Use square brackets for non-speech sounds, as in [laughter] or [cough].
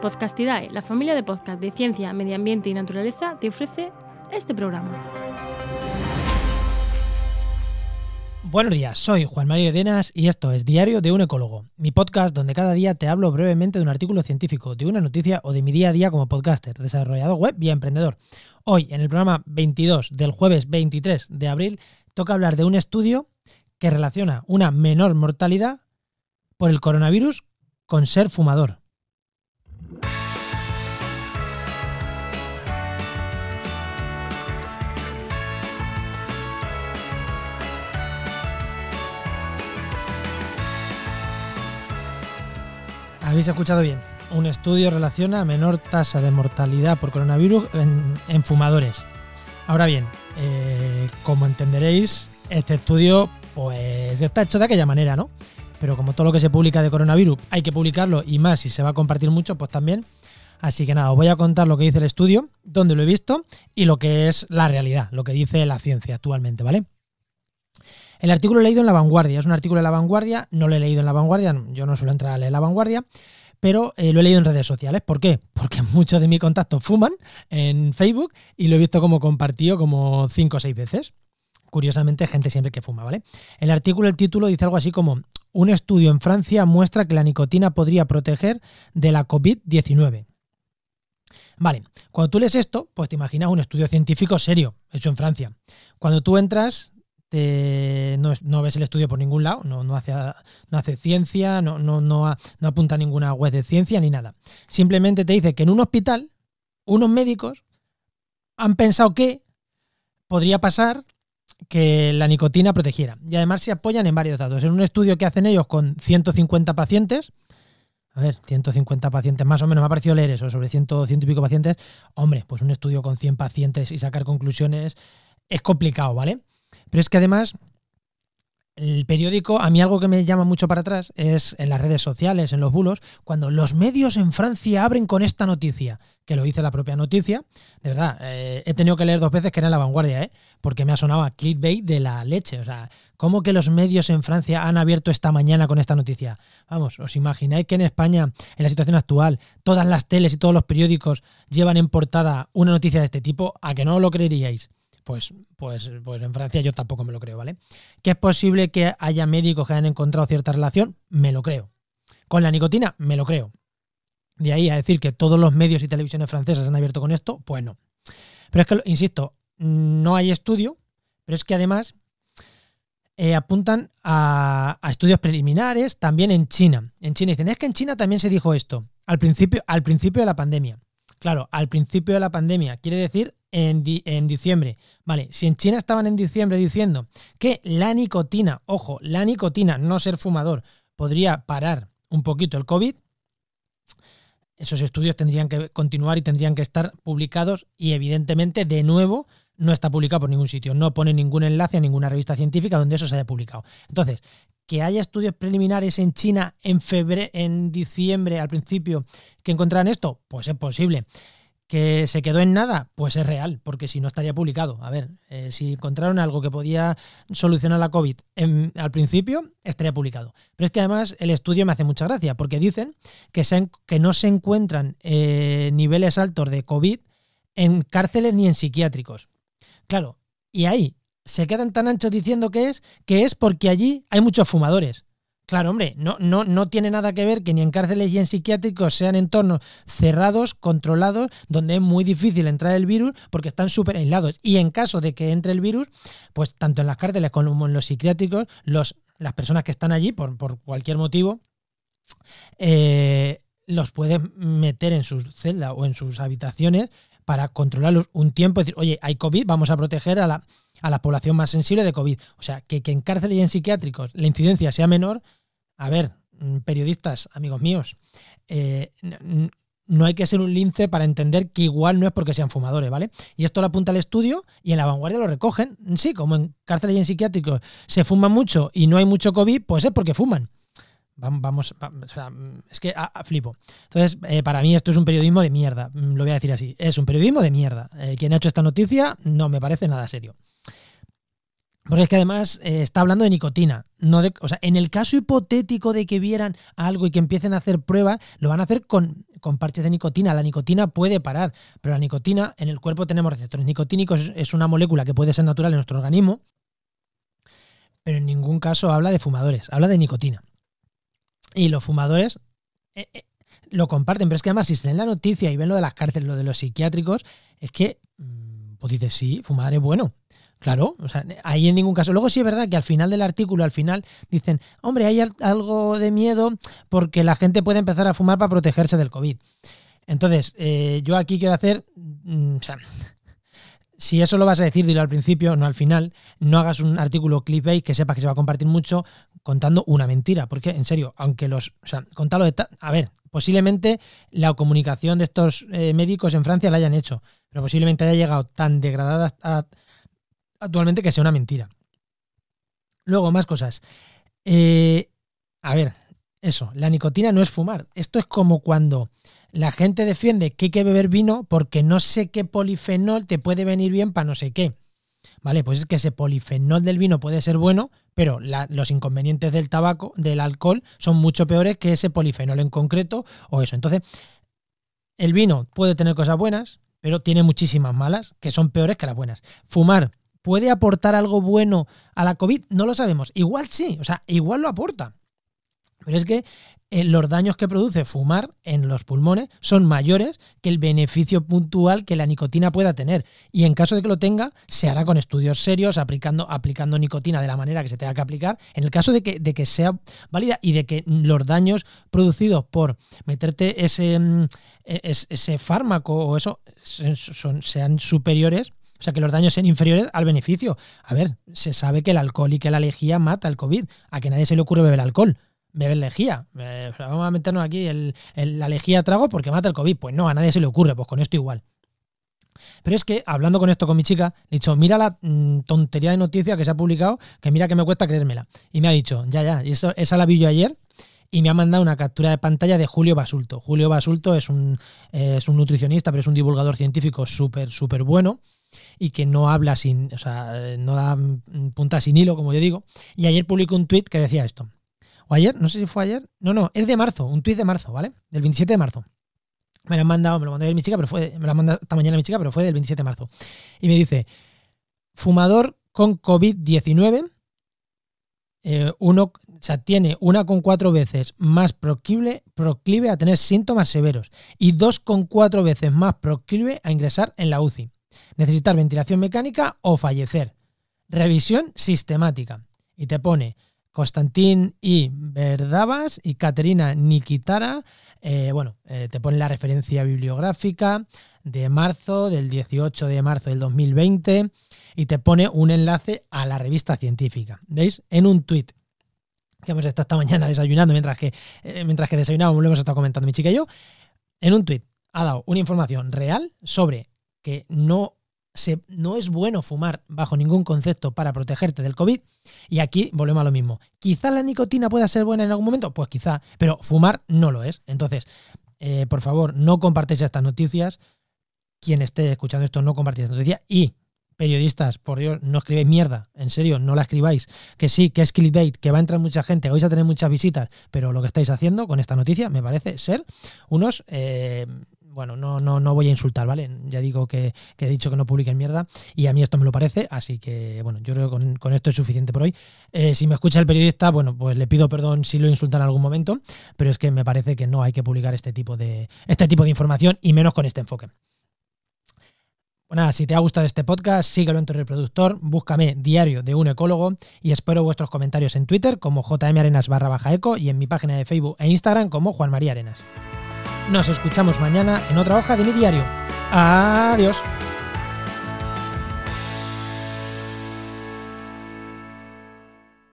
Podcastidae, la familia de podcast de ciencia, medio ambiente y naturaleza, te ofrece este programa. Buenos días, soy Juan María Arenas y esto es Diario de un Ecólogo, mi podcast donde cada día te hablo brevemente de un artículo científico, de una noticia o de mi día a día como podcaster, desarrollador web y emprendedor. Hoy, en el programa 22 del jueves 23 de abril, toca hablar de un estudio que relaciona una menor mortalidad por el coronavirus con ser fumador. Habéis escuchado bien. Un estudio relaciona menor tasa de mortalidad por coronavirus en, fumadores. Ahora bien, eh, como entenderéis, este estudio pues está hecho de aquella manera, ¿no? Pero como todo lo que se publica de coronavirus hay que publicarlo y más si se va a compartir mucho, pues también. Así que nada, os voy a contar lo que dice el estudio, dónde lo he visto y lo que es la realidad, lo que dice la ciencia actualmente, ¿vale? El artículo he leído en La Vanguardia, es un artículo de La Vanguardia, no lo he leído en La Vanguardia, yo no suelo entrar a leer La Vanguardia, pero eh, lo he leído en redes sociales. ¿Por qué? [laughs] Porque muchos de mis contactos fuman en Facebook y lo he visto como compartido como cinco o seis veces. Curiosamente, gente siempre que fuma, ¿vale? El artículo, el título dice algo así como un estudio en Francia muestra que la nicotina podría proteger de la COVID-19. Vale, cuando tú lees esto, pues te imaginas un estudio científico serio, hecho en Francia. Cuando tú entras, no, ves el estudio por ningún lado, no, no, hace, no hace, ciencia, no, no, no, apunta a ninguna web de ciencia ni nada. Simplemente te dice que en un hospital, unos médicos han pensado que podría pasar que la nicotina protegiera. Y además se apoyan en varios datos. En un estudio que hacen ellos con 150 pacientes, a ver, 150 pacientes, más o menos me ha parecido leer eso, sobre 100, 100 y pico pacientes. Hombre, pues un estudio con 100 pacientes y sacar conclusiones es complicado, ¿vale? Pero es que además el periódico, a mí algo que me llama mucho para atrás es en las redes sociales, en los bulos, cuando los medios en Francia abren con esta noticia, que lo dice la propia noticia. De verdad, eh, he tenido que leer dos veces que era en la vanguardia, ¿eh? porque me ha sonado a clickbait de la leche. O sea, ¿cómo que los medios en Francia han abierto esta mañana con esta noticia? Vamos, ¿os imagináis que en España, en la situación actual, todas las teles y todos los periódicos llevan en portada una noticia de este tipo? ¿A que no lo creeríais? Pues, pues, pues en Francia yo tampoco me lo creo, ¿vale? ¿Que es posible que haya médicos que hayan encontrado cierta relación? Me lo creo. ¿Con la nicotina? Me lo creo. De ahí a decir que todos los medios y televisiones francesas han abierto con esto, pues no. Pero es que, insisto, no hay estudio, pero es que además eh, apuntan a, a, estudios preliminares también en China. En China dicen, es que en China también se dijo esto, al principio, al principio de la pandemia. Claro, al principio de la pandemia, quiere decir en, en, diciembre. Vale, si en China estaban en diciembre diciendo que la nicotina, ojo, la nicotina, no ser fumador, podría parar un poquito el COVID, esos estudios tendrían que continuar y tendrían que estar publicados y evidentemente de nuevo no está publicado por ningún sitio, no pone ningún enlace a ninguna revista científica donde eso se haya publicado. Entonces, que haya estudios preliminares en China en febrero, en diciembre, al principio, que encontraran esto, pues es posible. ¿Que se quedó en nada? Pues es real, porque si no estaría publicado. A ver, eh, si encontraron algo que podía solucionar la COVID al principio, estaría publicado. Pero es que además el estudio me hace mucha gracia, porque dicen que, que no se encuentran eh, niveles altos de COVID en cárceles ni en psiquiátricos. Claro, y ahí se quedan tan anchos diciendo que es, que es porque allí hay muchos fumadores. Claro, hombre, no, no, no tiene nada que ver que ni en cárceles ni en psiquiátricos sean entornos cerrados, controlados, donde es muy difícil entrar el virus porque están súper aislados. Y en caso de que entre el virus, pues tanto en las cárceles como en los psiquiátricos, los, las personas que están allí, por, por cualquier motivo, eh, los pueden meter en sus celdas o en sus habitaciones para controlarlos un tiempo decir, oye, hay COVID, vamos a proteger a la, a la población más sensible de COVID. O sea, que, en cárceles y en psiquiátricos la incidencia sea menor, a ver, mm, periodistas, amigos míos, eh, no hay que ser un lince para entender que igual no es porque sean fumadores, ¿vale? Y esto lo apunta al estudio y en la vanguardia lo recogen. Sí, como en cárceles y en psiquiátricos se fuma mucho y no hay mucho COVID, pues es porque fuman. Vamos, o sea, es que a, flipo. Entonces, eh, para mí esto es un periodismo de mierda, mm, lo voy a decir así. Es un periodismo de mierda. Eh, quien ha hecho esta noticia no me parece nada serio. Porque es que además eh, está hablando de nicotina. No o sea, en el caso hipotético de que vieran algo y que empiecen a hacer pruebas, lo van a hacer con, con parches de nicotina. La nicotina puede parar, pero la nicotina, en el cuerpo tenemos receptores nicotínicos, es una molécula que puede ser natural en nuestro organismo, pero en ningún caso habla de fumadores, habla de nicotina. Y los fumadores eh, eh, lo comparten, pero es que además si se leen la noticia y ven lo de las cárceles, lo de los psiquiátricos, es que, mm, pues dices, sí, fumar es bueno. Claro, o sea, ahí en ningún caso. Luego sí es verdad que al final del artículo, al final, dicen, hombre, hay algo de miedo porque la gente puede empezar a fumar para protegerse del COVID. Entonces, eh, yo aquí quiero hacer, mm, o sea, si eso lo vas a decir, dilo al principio, no al final. No hagas un artículo clickbait que sepas que se va a compartir mucho contando una mentira. Porque, en serio, aunque los. O sea, contarlo. A ver, posiblemente la comunicación de estos eh, médicos en Francia la hayan hecho. Pero posiblemente haya llegado tan degradada actualmente que sea una mentira. Luego, más cosas. Eh, a ver, eso, la nicotina no es fumar. Esto es como cuando la gente defiende que hay que beber vino porque no sé qué polifenol te puede venir bien para no sé qué. Vale, pues es que ese polifenol del vino puede ser bueno, pero los inconvenientes del tabaco, del alcohol, son mucho peores que ese polifenol en concreto o eso. Entonces, el vino puede tener cosas buenas, pero tiene muchísimas malas que son peores que las buenas. Fumar ¿Puede aportar algo bueno a la COVID? No lo sabemos. Igual sí, o sea, igual lo aporta. Pero es que eh, los daños que produce fumar en los pulmones son mayores que el beneficio puntual que la nicotina pueda tener. Y en caso de que lo tenga, se hará con estudios serios, aplicando, aplicando nicotina de la manera que se tenga que aplicar. En el caso de que, de que sea válida y de que los daños producidos por meterte ese, mm, e, ese, fármaco o eso sean superiores, o sea, que los daños sean inferiores al beneficio. A ver, se sabe que el alcohol y que la lejía mata el COVID. A que nadie se le ocurre beber alcohol. Beber lejía. Eh, vamos a meternos aquí el, la lejía trago porque mata el COVID. Pues no, a nadie se le ocurre. Pues con esto igual. Pero es que, hablando con esto con mi chica, he dicho, mira la mm, tontería de noticia que se ha publicado, que mira que me cuesta creérmela. Y me ha dicho, ya, ya, y eso, esa la vi yo ayer, y me ha mandado una captura de pantalla de Julio Basulto. Julio Basulto es un, es un nutricionista, pero es un divulgador científico súper, súper bueno y que no habla sin, o sea, no da punta sin hilo, como yo digo. Y ayer publicó un tuit que decía esto. O ayer, no sé si fue ayer. No, no, es de marzo, un tuit de marzo, ¿vale? Del 27 de marzo. Me lo han mandado, me lo mandó ayer mi chica, pero fue, me lo ha mandado esta mañana mi chica, pero fue del 27 de marzo. Y me dice, fumador con COVID-19, eh, uno, o sea, tiene una con cuatro veces más proclive, proclive a tener síntomas severos y dos con cuatro veces más proclive a ingresar en la UCI necesitar ventilación mecánica o fallecer. Revisión sistemática. Y te pone Constantín y Verdavas y Caterina Nikitara. Eh, bueno, eh, te pone la referencia bibliográfica de marzo, del 18 de marzo del 2020, y te pone un enlace a la revista científica. ¿Veis? En un tuit que hemos estado esta mañana desayunando mientras que, eh, mientras que desayunábamos, lo hemos estado comentando mi chica y yo, en un tuit ha dado una información real sobre que no, se, no es bueno fumar bajo ningún concepto para protegerte del COVID. Y aquí volvemos a lo mismo. Quizá la nicotina pueda ser buena en algún momento, pues quizá, pero fumar no lo es. Entonces, eh, por favor, no compartáis estas noticias. Quien esté escuchando esto, no compartáis esta noticia. Y periodistas, por Dios, no escribáis mierda, en serio, no la escribáis. Que sí, que es clickbait, que va a entrar mucha gente, que vais a tener muchas visitas, pero lo que estáis haciendo con esta noticia me parece ser unos eh, bueno, no, no, no voy a insultar, ¿vale? Ya digo que, he dicho que no publiquen mierda y a mí esto me lo parece, así que, bueno, yo creo que con, esto es suficiente por hoy. Eh, si me escucha el periodista, bueno, pues le pido perdón si lo insultan en algún momento, pero es que me parece que no hay que publicar este tipo de, este tipo de información y menos con este enfoque. Bueno, si te ha gustado este podcast, síguelo en tu reproductor, búscame Diario de un Ecólogo y espero vuestros comentarios en Twitter como jmarenas barra baja eco y en mi página de Facebook e Instagram como Juan María Arenas. Nos escuchamos mañana en otra hoja de mi diario. Adiós.